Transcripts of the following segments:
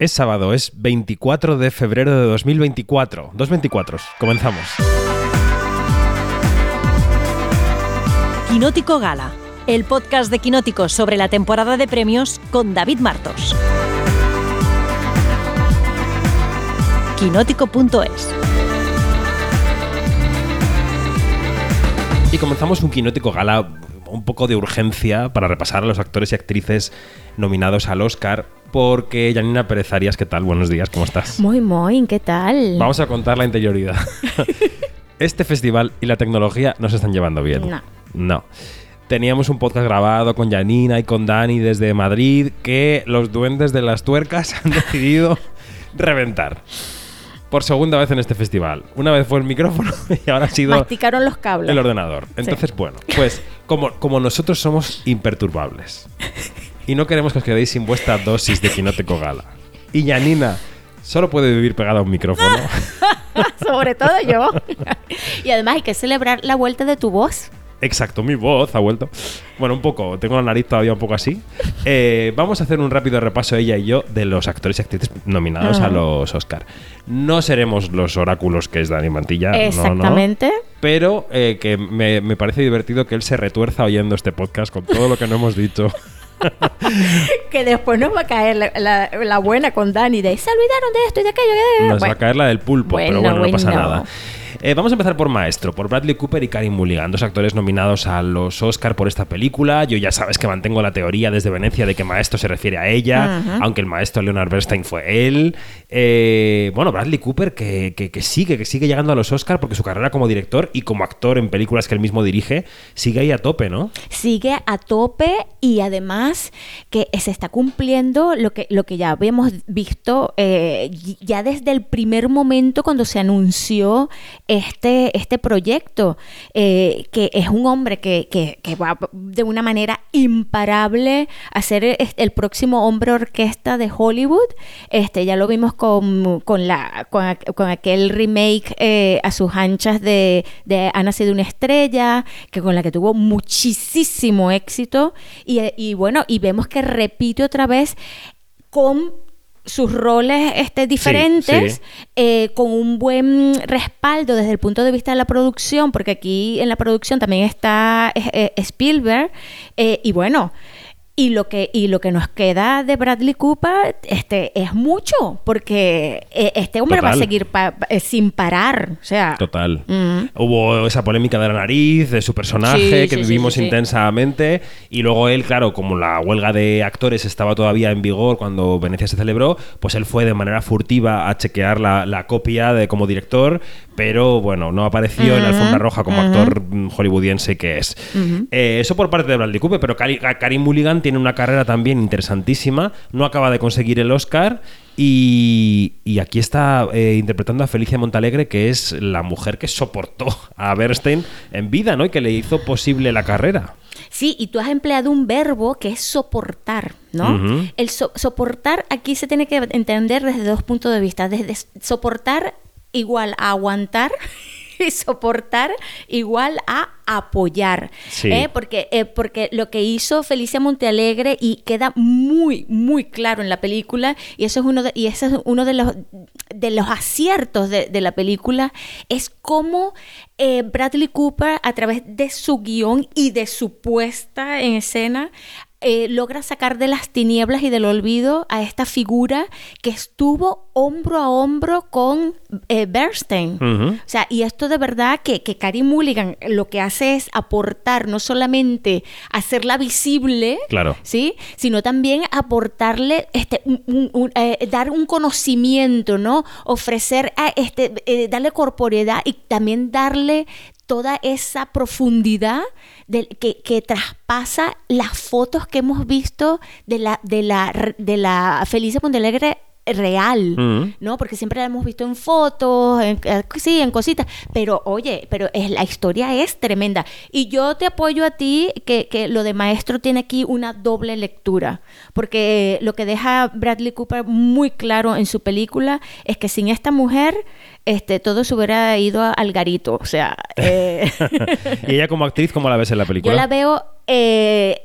Es sábado, es 24 de febrero de 2024. Dos 24. Comenzamos. Quinótico Gala, el podcast de Quinótico sobre la temporada de premios con David Martos. Quinótico.es Y comenzamos un Quinótico Gala un poco de urgencia para repasar a los actores y actrices nominados al Oscar. Porque, Janina Pérez Arias, ¿qué tal? Buenos días, ¿cómo estás? Muy, muy, ¿qué tal? Vamos a contar la interioridad. este festival y la tecnología no se están llevando bien. No. No. Teníamos un podcast grabado con Janina y con Dani desde Madrid que los duendes de las tuercas han decidido reventar. Por segunda vez en este festival. Una vez fue el micrófono y ahora ha sido Masticaron los cables. el ordenador. Entonces, bueno, pues como, como nosotros somos imperturbables y no queremos que os quedéis sin vuestra dosis de Quinótico Gala. Y Janina solo puede vivir pegada a un micrófono. Sobre todo yo. y además hay que celebrar la vuelta de tu voz. Exacto, mi voz ha vuelto. Bueno, un poco, tengo la nariz todavía un poco así. Eh, vamos a hacer un rápido repaso ella y yo de los actores y actrices nominados a los Oscar. No seremos los oráculos que es Dani Mantilla, no, no. Exactamente. pero eh, que me, me parece divertido que él se retuerza oyendo este podcast con todo lo que no hemos dicho. Que después nos va a caer la, la- la buena con Dani de se olvidaron de esto y de aquello. eh". Nos va a caer la del pulpo, pero Bueno, bueno, no pasa nada. Eh, vamos a empezar por Maestro, por Bradley Cooper y Karim Mulligan, dos actores nominados a los Oscar por esta película. Yo ya sabes que mantengo la teoría desde Venecia de que Maestro se refiere a ella, aunque el maestro Leonard Bernstein fue él. Eh, bueno, Bradley Cooper que, que- que sigue, que sigue llegando a los Oscar porque su carrera como director y como actor en películas que él mismo dirige sigue ahí a tope, ¿no? sigue a tope y además que se está cumpliendo lo que, lo que ya habíamos visto eh, ya desde el primer momento cuando se anunció este, este proyecto, eh, que es un hombre que, que- va de una manera imparable a ser el, el próximo hombre orquesta de Hollywood. Este, ya lo vimos con, con, la, con, aqu- con aquel remake eh, a sus anchas de, de Ha nacido una estrella, que con la que tuvo muchísimo éxito. Y bueno, y vemos que repite otra vez con sus roles este, diferentes, sí. eh, con un buen respaldo desde el punto de vista de la producción, porque aquí en la producción también está eh, Spielberg, eh, y bueno, y lo que y lo que nos queda de Bradley Cooper este es mucho porque eh, este hombre va a Total. seguir pa- eh, sin parar o sea Total. Mm. Hubo esa polémica de la nariz, de su personaje, Sí, que sí, vivimos sí, intensamente. Y luego él, claro, como la huelga de actores estaba todavía en vigor cuando Venecia se celebró, pues él fue de manera furtiva a chequear la, la copia de como director, pero bueno, no apareció en la alfombra roja como ujú. actor mm, hollywoodiense que es. Eh, eso por parte de Bradley Cooper, pero Karim Mulligan tiene una carrera también interesantísima, no acaba de conseguir el Oscar. Y, y aquí está eh, interpretando a Felicia Montalegre, que es la mujer que soportó a Bernstein en vida, ¿no? Y que le hizo posible la carrera. Sí, y tú has empleado un verbo que es soportar, ¿no? El so- soportar aquí se tiene que entender desde dos puntos de vista. Desde soportar igual a aguantar y soportar igual a apoyar. Sí. ¿eh? Porque, eh, porque lo que hizo Felicia Montealegre y queda muy, muy claro en la película, y eso es uno de, y ese es uno de los, de los aciertos de, de la película, es cómo eh, Bradley Cooper, a través de su guion y de su puesta en escena, eh, logra sacar de las tinieblas y del olvido a esta figura que estuvo hombro a hombro con eh, Bernstein. O sea, y esto de verdad que, que Carrie Mulligan lo que hace es aportar, no solamente hacerla visible, Claro. ¿sí? Sino también aportarle, este, un- un- un, eh, dar un conocimiento, ¿no? Ofrecer, a este, darle corporeidad y también darle toda esa profundidad que, que traspasa las fotos que hemos visto de la, de la, de la Felicia Montelegre real. ¿no? Porque siempre la hemos visto en fotos, en, eh, sí, en cositas, pero oye, pero es, la historia es tremenda. Y yo te apoyo a ti que, que lo de maestro tiene aquí una doble lectura, porque lo que deja Bradley Cooper muy claro en su película es que sin esta mujer, este, todo se hubiera ido al garito, o sea... eh, y ella como actriz, ¿cómo la ves en la película? yo la veo eh,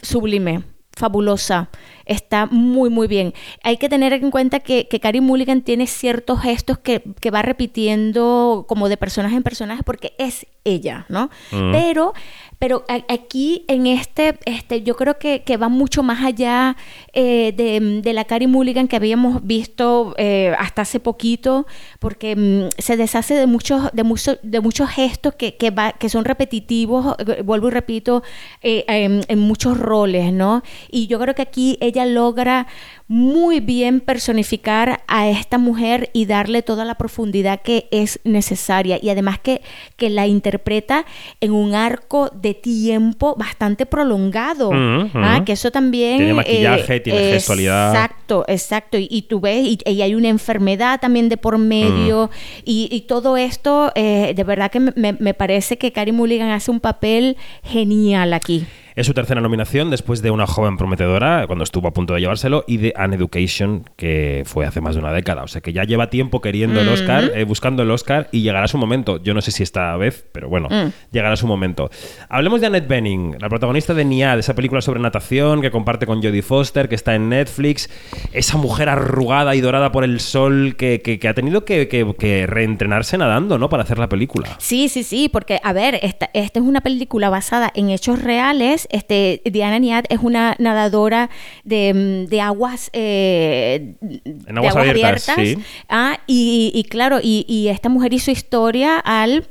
sublime, fabulosa. Está muy, muy bien. Hay que tener en cuenta que, que Carey Mulligan tiene ciertos gestos que, que va repitiendo como de personaje en personaje porque es ella, ¿no? Pero pero aquí en este, este yo creo que, que va mucho más allá eh, de, de, la Carey Mulligan que habíamos visto eh, hasta hace poquito, porque mm, se deshace de muchos, de de muchos gestos que, que, va, que son repetitivos, eh, vuelvo y repito, en, en muchos roles, ¿no? Y yo creo que aquí ella logra muy bien personificar a esta mujer y darle toda la profundidad que es necesaria y además que, que la interpreta en un arco de tiempo bastante prolongado, ¿ah? que eso también... Tiene maquillaje, tiene gestualidad. Exacto, exacto, y, tú ves, y, hay una enfermedad también de por medio, y, todo esto, eh, de verdad que me, me parece que Carrie Mulligan hace un papel genial aquí. Es su tercera nominación después de Una joven prometedora, cuando estuvo a punto de llevárselo, y de An Education, que fue hace más de una década. O sea que ya lleva tiempo queriendo el Oscar, eh, buscando el Oscar, y llegará su momento. Yo no sé si esta vez, pero bueno, mm. llegará su momento. Hablemos de Annette Bening, la protagonista de Niad, esa película sobre natación que comparte con Jodie Foster, que está en Netflix. Esa mujer arrugada y dorada por el sol que, ha tenido que, reentrenarse nadando, ¿no? Para hacer la película. Sí, sí, sí, porque, a ver, esta, esta es una película basada en hechos reales este, Diana Niad es una nadadora de, mm, aguas, eh, en aguas, abiertas, ah, y, claro, y, esta mujer hizo historia al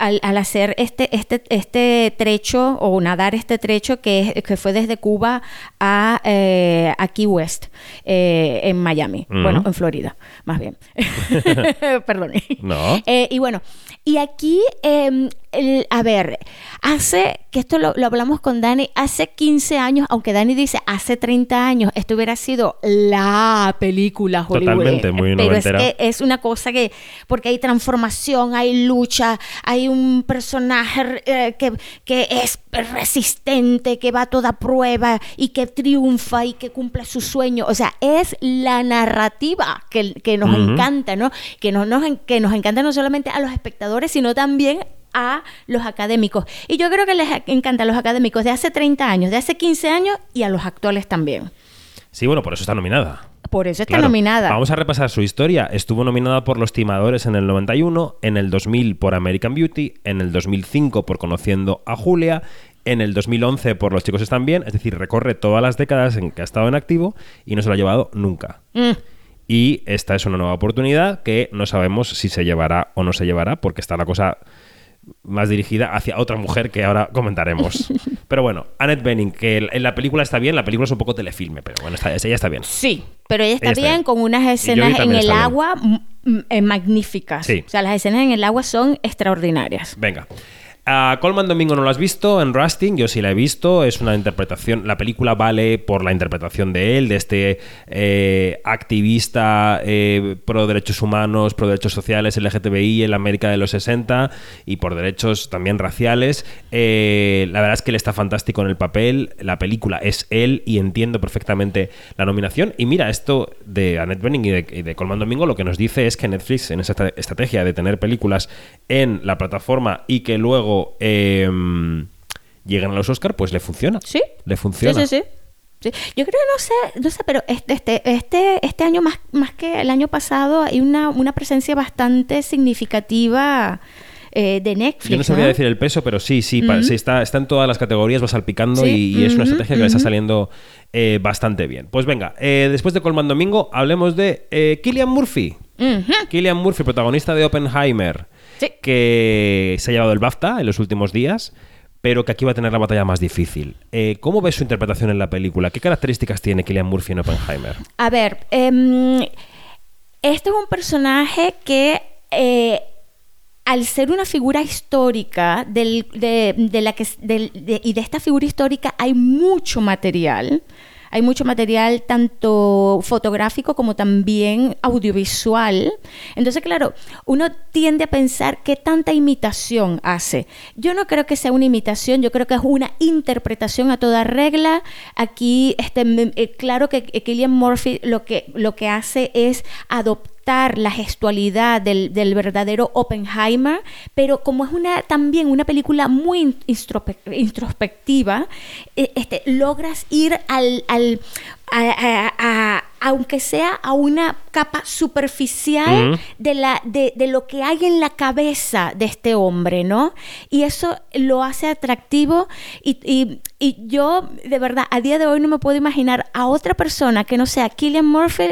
al, hacer este, este, este trecho o nadar este trecho que, que fue desde Cuba a, eh, Key West, eh, en Miami, bueno, en Florida, más bien. Perdón. No. y bueno, y aquí, em, a ver, hace, que esto lo, hablamos con Dani, hace 15 años, aunque Dani dice hace 30 años, esto hubiera sido la película Hollywood. Totalmente, muy Pero es que es una cosa que, porque hay transformación, hay lucha, hay un personaje eh, que, que es resistente, que va a toda prueba y que triunfa y que cumple su sueño. O sea, es la narrativa que, que nos encanta, ¿no? Que, no, nos, que nos encanta no solamente a los espectadores, sino también a los académicos. Y yo creo que les encanta a los académicos de hace 30 años, de hace 15 años y a los actuales también. Sí, bueno, por eso está nominada. Por eso está nominada. Vamos a repasar su historia. Estuvo nominada por Los Timadores en el 91, en el 2000 por American Beauty, en el 2005 por Conociendo a Julia, en el 2011 por Los Chicos Están Bien, es decir, recorre todas las décadas en que ha estado en activo y no se lo ha llevado nunca. Mm. Y esta es una nueva oportunidad que no sabemos si se llevará o no se llevará, porque está la cosa más dirigida hacia otra mujer que ahora comentaremos. pero bueno, Annette Bening, que en la película está bien, la película es un poco telefilme, pero bueno, ella está bien. Sí, pero ella está, bien, con unas escenas en el agua eh, magníficas. O sea, las escenas en el agua son extraordinarias. Venga. A Colman Domingo no lo has visto en Rusting, yo sí la he visto, es una interpretación, la película vale por la interpretación de él, de este eh, activista eh, pro derechos humanos, pro derechos sociales, LGTBI en la América de los 60 y por derechos también raciales. Eh, la verdad es que él está fantástico en el papel, la película es él y entiendo perfectamente la nominación. Y mira, esto de Annette Bening y de, y de Colman Domingo lo que nos dice es que Netflix en esa estrategia de tener películas en la plataforma y que luego Em, llegan a los Oscar, pues le funciona. Sí. Le funciona. Sí, sí, sí. Yo creo que no sé, no sé, pero este, este, este, este año más, más que el año pasado hay una, una presencia bastante significativa eh, de Netflix. Yo no sabría decir el peso, pero sí, sí, está, está en todas las categorías, va salpicando y, es una estrategia que le está saliendo eh, bastante bien. Pues venga, eh, después de Colman Domingo, hablemos de Killian Murphy. Killian Murphy, protagonista de Oppenheimer que se ha llevado el BAFTA en los últimos días, pero que aquí va a tener la batalla más difícil. Eh, ¿Cómo ves su interpretación en la película? ¿Qué características tiene Killian Murphy en Oppenheimer? A ver, este es un personaje que... Eh, al ser una figura histórica de, la que, y de esta figura histórica hay mucho material, hay mucho material tanto fotográfico como también audiovisual. Entonces, claro, uno tiende a pensar qué tanta imitación hace. Yo no creo que sea una imitación, yo creo que es una interpretación a toda regla. Aquí, este, eh, claro que Killian Murphy lo que, lo que hace es adoptar la gestualidad del, del verdadero Oppenheimer, pero como es una también una película muy introspectiva, eh, este, logras ir al, al- a- aunque sea a una capa superficial Mm. de, la, de, de lo que hay en la cabeza de este hombre, ¿no? Y eso lo hace atractivo y, y- y yo, de verdad, a día de hoy no me puedo imaginar a otra persona que no sea Killian Murphy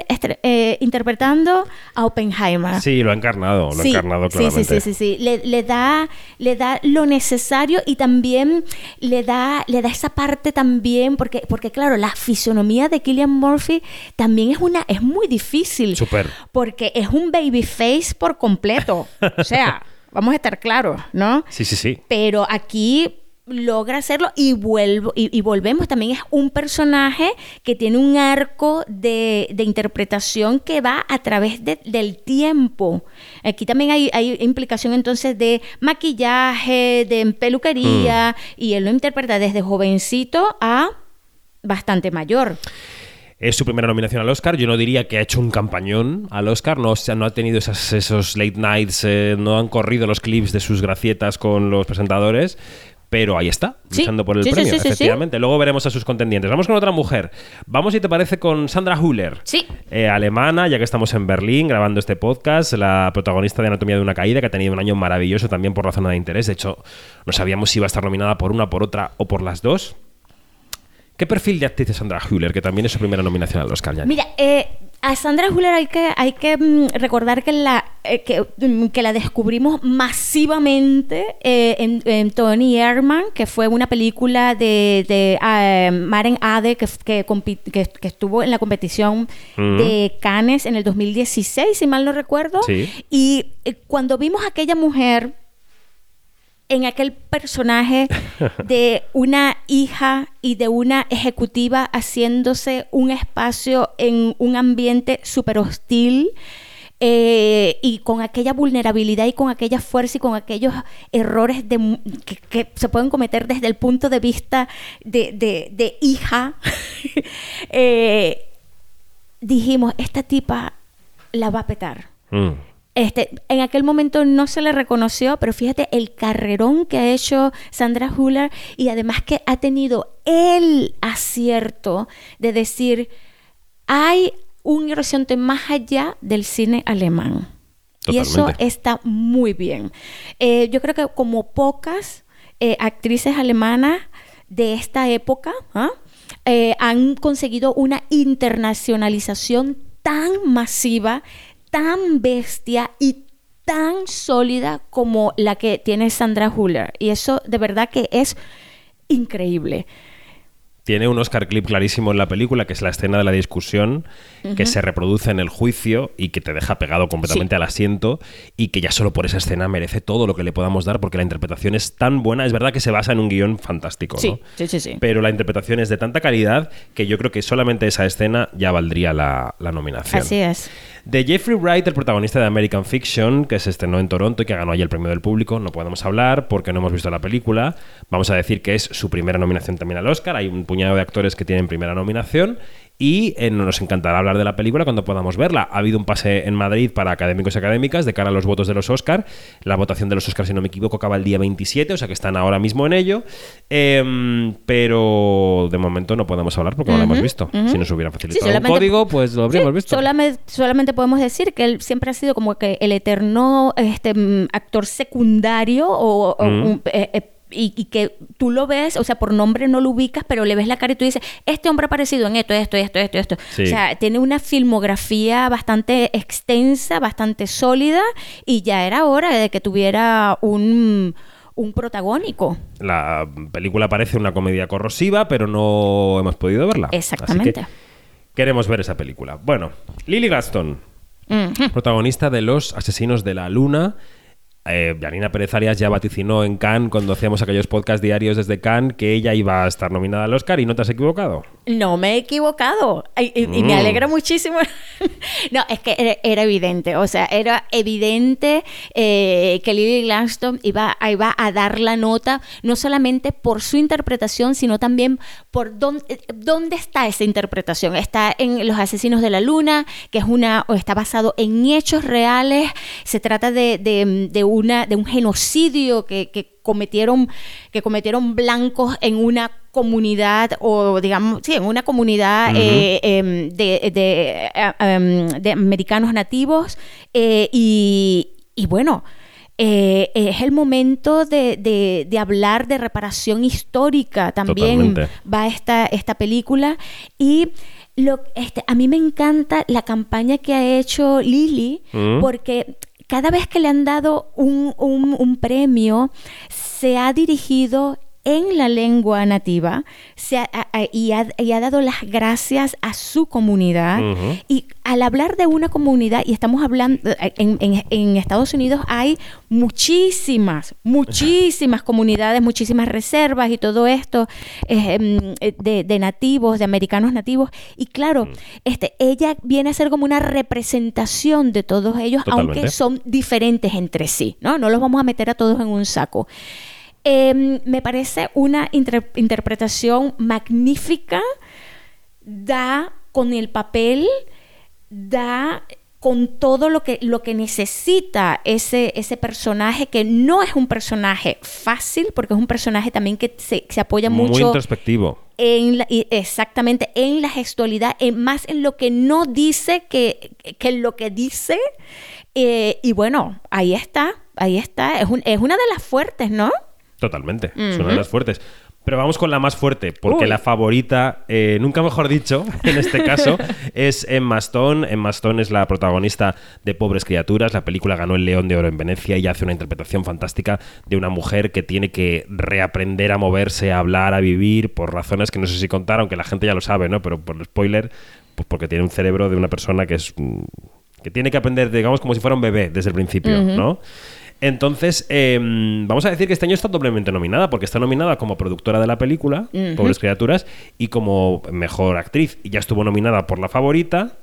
eh, interpretando a Oppenheimer. Sí, lo ha encarnado, lo ha encarnado sí, claramente. sí, sí, sí, sí. Le, le da, le da lo necesario y también le da, le da esa parte también, porque, porque claro, la fisonomía de Killian Murphy también es una, es muy difícil. Súper. Porque es un baby face por completo. O sea, vamos a estar claros, ¿no? Sí, sí, sí. Pero aquí logra hacerlo y vuelvo y, y volvemos también es un personaje que tiene un arco de, de interpretación que va a través de- del tiempo aquí también hay, hay implicación entonces de maquillaje de peluquería y él lo interpreta desde jovencito a bastante mayor Es su primera nominación al Oscar. Yo no diría que ha hecho un campañón al Oscar. No, o sea, no ha tenido esas- esos late nights, eh, no han corrido los clips de sus gracietas con los presentadores. Pero ahí está, Sí. luchando por el Sí, premio, sí, efectivamente. Luego veremos a sus contendientes. Vamos con otra mujer. Vamos, si te parece, con Sandra Huller. Sí. Eh, alemana, ya que estamos en Berlín grabando este podcast, la protagonista de Anatomía de una Caída, que ha tenido un año maravilloso también por la zona de interés. De hecho, no sabíamos si iba a estar nominada por una, por otra o por las dos. ¿Qué perfil de actriz es Sandra Hüller, que también es su primera nominación al Oscar? Yanni? Mira, eh, a Sandra Huller hay que, hay que mm, recordar que la, eh, que, mm, que la descubrimos masivamente eh, en, en Tony Herman, que fue una película de, de Maren Ade que, estuvo en la competición Mm. de Cannes en el 2016, si mal no recuerdo. Sí. Y cuando vimos a aquella mujer en aquel personaje de una hija y de una ejecutiva haciéndose un espacio en un ambiente súper hostil eh, y con aquella vulnerabilidad y con aquella fuerza y con aquellos errores de, que, que se pueden cometer desde el punto de vista de, de- de hija, eh, dijimos, esta tipa la va a petar. Mm. Este, en aquel momento no se le reconoció, pero fíjate el carrerón que ha hecho Sandra Huller y además que ha tenido el acierto de decir, hay un horizonte más allá del cine alemán. Y eso está muy bien. Eh, yo creo que como pocas eh, actrices alemanas de esta época ¿ah? eh, han conseguido una internacionalización tan masiva, tan bestia y tan sólida como la que tiene Sandra Huller. Y eso de verdad que es increíble. Tiene un Oscar clip clarísimo en la película, que es la escena de la discusión, que se reproduce en el juicio y que te deja pegado completamente Sí. al asiento y que ya solo por esa escena merece todo lo que le podamos dar porque la interpretación es tan buena. Es verdad que se basa en un guion fantástico, ¿no? Sí, sí, sí, sí. Pero la interpretación es de tanta calidad que yo creo que solamente esa escena ya valdría la, la nominación. Así es. De Jeffrey Wright, el protagonista de American Fiction, que se estrenó en Toronto y que ganó allí el premio del público, no podemos hablar porque no hemos visto la película. Vamos a decir que es su primera nominación también al Oscar. Hay un puñado de actores que tienen primera nominación y eh, nos encantará hablar de la película cuando podamos verla. Ha habido un pase en Madrid para académicos y académicas de cara a los votos de los Oscar. La votación de los Oscars, si no me equivoco, acaba el día 27, o sea que están ahora mismo en ello. Em, pero de momento no podemos hablar porque no la hemos visto. Si nos hubieran facilitado un solamente- código, pues lo habríamos Sí, visto. Solamente, solamente podemos decir que él siempre ha sido como que el eterno este, mm, actor secundario o, o un- eh, eh, y, y que tú lo ves, o sea, por nombre no lo ubicas, pero le ves la cara y tú dices, este hombre ha aparecido en esto, esto, esto, esto, esto. Sí. O sea, tiene una filmografía bastante extensa, bastante sólida y ya era hora de que tuviera un, un protagónico. La película parece una comedia corrosiva, pero no hemos podido verla. Exactamente. Así que queremos ver esa película. Bueno, Lily Gaston, protagonista de Los Asesinos de la Luna. Eh, Janina Pérez Arias ya vaticinó en Cannes, cuando hacíamos aquellos podcast diarios desde Cannes, que ella iba a estar nominada al Oscar y no te has equivocado. No me he equivocado. Y, y- y me Mm. alegra muchísimo. no, es que era, era evidente. O sea, era evidente eh, que Lily Gladstone iba, iba a dar la nota, no solamente por su interpretación, sino también por dónde, dónde está esa interpretación. Está en Los Asesinos de la Luna, que es una, o está basado en hechos reales. Se trata de, de- de una, de un genocidio que, que cometieron, que cometieron blancos en una comunidad o digamos, sí, en una comunidad eh, em, de, de, eh, em, de americanos nativos eh, y, y bueno, eh, es el momento de, de- de hablar de reparación histórica también Totalmente. va esta, esta película y lo, este, a mí me encanta la campaña que ha hecho Lily Mm. porque cada vez que le han dado un, un- un premio se ha dirigido en la lengua nativa se ha- a- y, ha, y ha dado las gracias a su comunidad y al hablar de una comunidad, y estamos hablando, en, en- en Estados Unidos hay muchísimas, muchísimas comunidades, muchísimas reservas y todo esto eh, em, eh, de, de nativos, de americanos nativos. Y claro, Mm. este, ella viene a ser como una representación de todos ellos, Totalmente. aunque son diferentes entre sí, ¿no? No los vamos a meter a todos en un saco. Em, me parece una inter- interpretación magnífica, da con el papel, da con todo lo que, lo que necesita ese, ese personaje, que no es un personaje fácil, porque es un personaje también que se, se apoya Muy mucho introspectivo. en la- exactamente en la gestualidad, en más en lo que no dice que, que en lo que dice. Eh, y bueno, ahí está, ahí está. Es, un- es una de las fuertes, ¿no? Totalmente. Es una de las fuertes. Pero vamos con la más fuerte, porque Uy. la favorita, eh, nunca mejor dicho, en este caso, es Emma Stone. Emma Stone es la protagonista de Pobres Criaturas. La película ganó el León de Oro en Venecia y hace una interpretación fantástica de una mujer que tiene que reaprender a moverse, a hablar, a vivir, por razones que no sé si contar, aunque la gente ya lo sabe, ¿no? Pero por el spoiler, pues porque tiene un cerebro de una persona que es. mm, que tiene que aprender, digamos, como si fuera un bebé desde el principio, ¿no? Entonces, eh, vamos a decir que este año está doblemente nominada, porque está nominada como productora de la película. Pobres Criaturas, y como mejor actriz. Y ya estuvo nominada por La Favorita,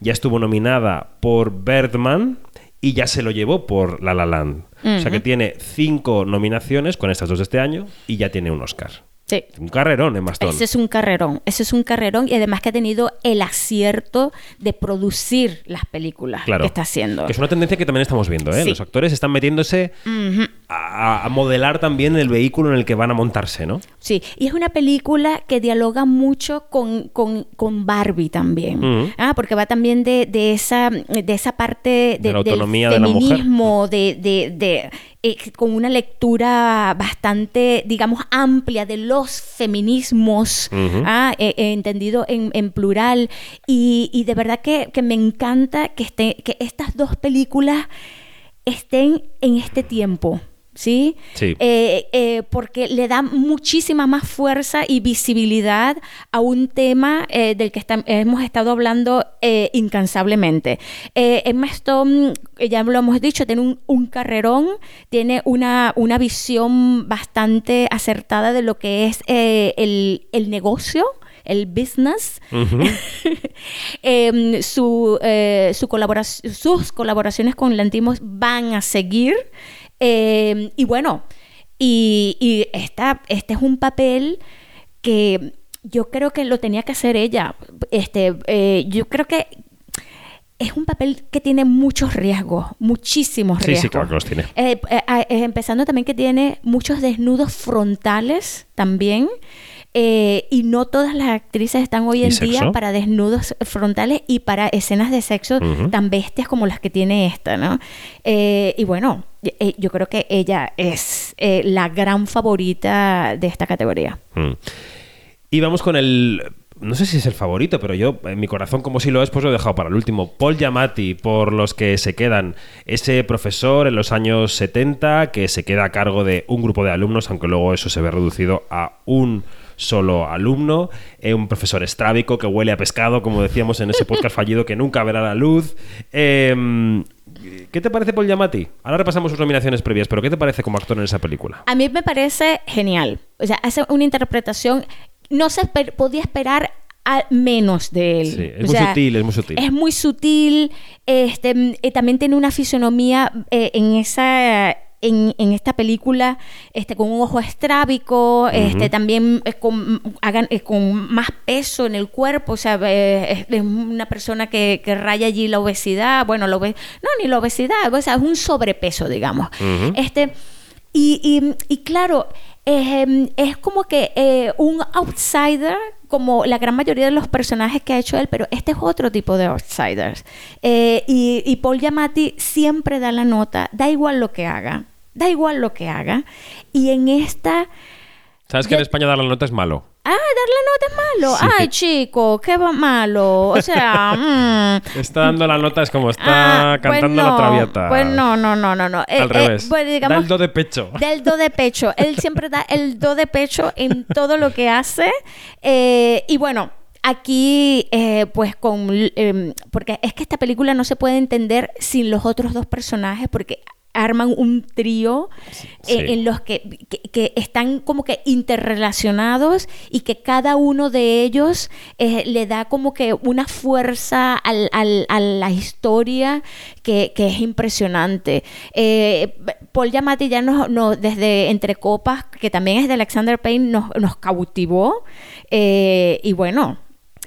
ya estuvo nominada por Birdman y ya se lo llevó por La La Land. O sea que tiene cinco nominaciones con estas dos de este año y ya tiene un Oscar. Sí. Un carrerón en Stone. Ese es un carrerón, ese es un carrerón y además que ha tenido el acierto de producir las películas Claro. que está haciendo. Que es una tendencia que también estamos viendo, ¿eh? Sí. Los actores están metiéndose a, a modelar también el vehículo en el que van a montarse, ¿no? Sí, y es una película que dialoga mucho con, con- con Barbie también. Ah, porque va también de, de esa, de esa parte De la del autonomía de la mujer. feminismo, de, de- de, eh, con una lectura bastante, digamos, amplia de los feminismos, ah, eh, eh, entendido en, en plural. Y, y de verdad que, que me encanta que, esté, que estas dos películas estén en este tiempo. ¿Sí? Sí. Eh, eh, porque le da muchísima más fuerza y visibilidad a un tema eh, del que hemos estado hablando incansablemente. Emma Stone, ya lo hemos dicho, tiene un, un carrerón, tiene una, una visión bastante acertada de lo que es el, el negocio, el business. Em, su, eh, su colaborac- sus colaboraciones con Lantimos van a seguir. Em, y bueno, y, y esta, este es un papel que yo creo que lo tenía que hacer ella. Este, eh, yo creo que es un papel que tiene muchos riesgos, muchísimos Sí, sí, riesgos. claro que los tiene. Eh, eh, empezando también que tiene muchos desnudos frontales también. Eh, y no todas las actrices están hoy ¿Y en sexo? día para desnudos frontales y para escenas de sexo tan bestias como las que tiene esta, ¿no? Eh, y bueno, eh, yo creo que ella es la gran favorita de esta categoría. Mm. Y vamos con el. No sé si es el favorito, pero yo, en mi corazón, como si lo es, pues lo he dejado para el último. Paul Giamatti, por los que se quedan. Ese profesor en los años 70 que se queda a cargo de un grupo de alumnos, aunque luego eso se ve reducido a un solo alumno. Eh, un profesor estrábico que huele a pescado, como decíamos en ese podcast fallido que nunca verá la luz. Eh, ¿Qué te parece Paul Giamatti? Ahora repasamos sus nominaciones previas, pero ¿qué te parece como actor en esa película? A mí me parece genial. O sea, hace una interpretación. No se esper- podía esperar a menos de él. Sí, es O muy sea, sutil, es muy sutil. Es muy sutil. Este, eh, también tiene una fisonomía eh, en esa. En, en esta película, este, con un ojo estrábico, este, también eh, con, hagan, eh, con más peso en el cuerpo, o sea, es, es una persona que, que raya allí la obesidad, bueno, la no, ni la obesidad, o sea, es un sobrepeso, digamos. Este, y, y- y claro, eh, es como que eh, un outsider, como la gran mayoría de los personajes que ha hecho él, pero este es otro tipo de outsiders. Eh, y, y Paul Giamatti siempre da la nota, da igual lo que haga, da igual lo que haga. Y en esta... ¿Sabes que en España dar la nota es malo? Ah, dar la nota es malo. Ay, chico, qué va malo. O sea, mm, Está dando la nota, es como está Ah, pues cantando la traviata. Pues no, no, no, no, no. Eh, Al eh, revés. pues digamos, da el do de pecho. del do de pecho. Él siempre da el do de pecho en todo lo que hace. Eh, y bueno, aquí, eh, pues con. eh, porque es que esta película no se puede entender sin los otros dos personajes, porque arman un trío Sí. eh, en los que, que- que están como que interrelacionados y que cada uno de ellos eh, le da como que una fuerza al- al- a la historia que, que es impresionante. Eh, Paul Giamatti ya nos, nos- desde Entre Copas, que también es de Alexander Payne, nos, nos cautivó. Eh, y bueno,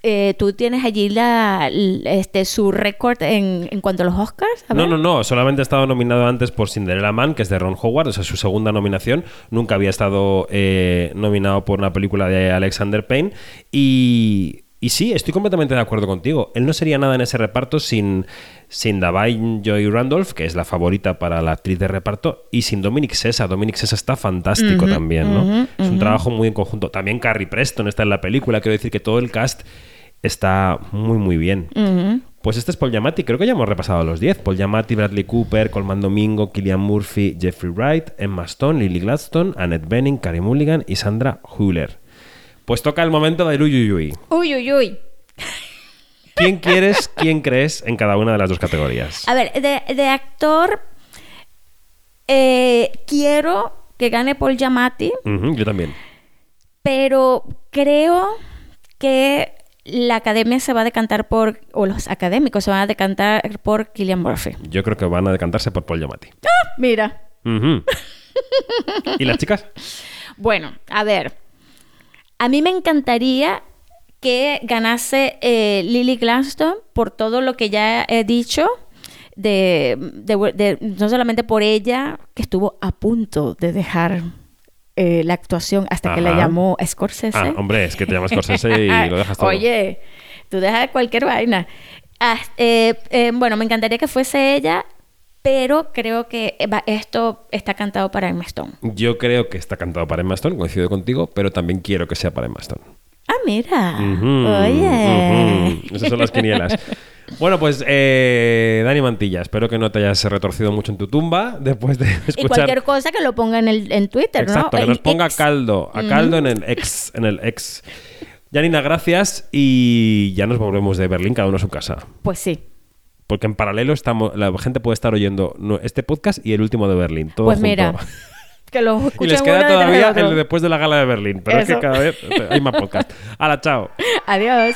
eh, tú tienes allí la, este, su récord en, en cuanto a los Oscars. A No, no, no. Solamente ha estado nominado antes por Cinderella Man, que es de Ron Howard, o sea, su segunda nominación. Nunca había estado eh, nominado por una película de Alexander Payne. Y, y sí, estoy completamente de acuerdo contigo. Él no sería nada en ese reparto sin, sin Davine Joy Randolph, que es la favorita para la actriz de reparto, y sin Dominic Sessa. Dominic Sessa está fantástico también, ¿no? es un trabajo muy en conjunto. También Carrie Preston está en la película. Quiero decir que todo el cast está muy, muy bien. Pues este es Paul Giamatti, creo que ya hemos repasado los 10. Paul Giamatti, Bradley Cooper, Colman Domingo, Killian Murphy, Jeffrey Wright, Emma Stone, Lily Gladstone, Annette Bening, Carey Mulligan y Sandra Hüller. Pues toca el momento del uyuyuy. Uy, uy, uy. ¿Quién quieres, quién crees en cada una de las dos categorías? A ver, de, de actor, eh, quiero que gane Paul Giamatti, Ujú, yo también. pero creo que la academia se va a decantar por, o los académicos se van a decantar por Killian Murphy. Yo creo que van a decantarse por Paul Giamatti. Mira. Ujú. ¿Y las chicas? Bueno, a ver. A mí me encantaría que ganase eh, Lily Gladstone por todo lo que ya he dicho. De, de- de- no solamente por ella, que estuvo a punto de dejar eh, la actuación hasta que la llamó Scorsese. Ah, hombre, es que te llamas Scorsese y lo dejas todo. Oye, tú dejas cualquier vaina. Ah, eh, eh, bueno, me encantaría que fuese ella, pero creo que eh, esto está cantado para Emma Stone. Yo creo que está cantado para Emma Stone, coincido contigo, pero también quiero que sea para Emma Stone. Ah, mira. Oye. Esas son las quinielas. Bueno, pues eh, Dani Mantilla, espero que no te hayas retorcido mucho en tu tumba después de escuchar. Y cualquier cosa que lo ponga en, el, en Twitter, Exacto, ¿no? que nos ponga X. caldo, a caldo en el ex, en el ex. Janina, gracias y ya nos volvemos de Berlín, cada uno a su casa. Pues sí. Porque en paralelo estamos, la gente puede estar oyendo este podcast y el último de Berlín. Todo Pues junto. mira, que lo Y escuchen les uno queda todavía el después de la gala de Berlín. Pero es que cada vez hay más podcast. Hala, chao. Adiós.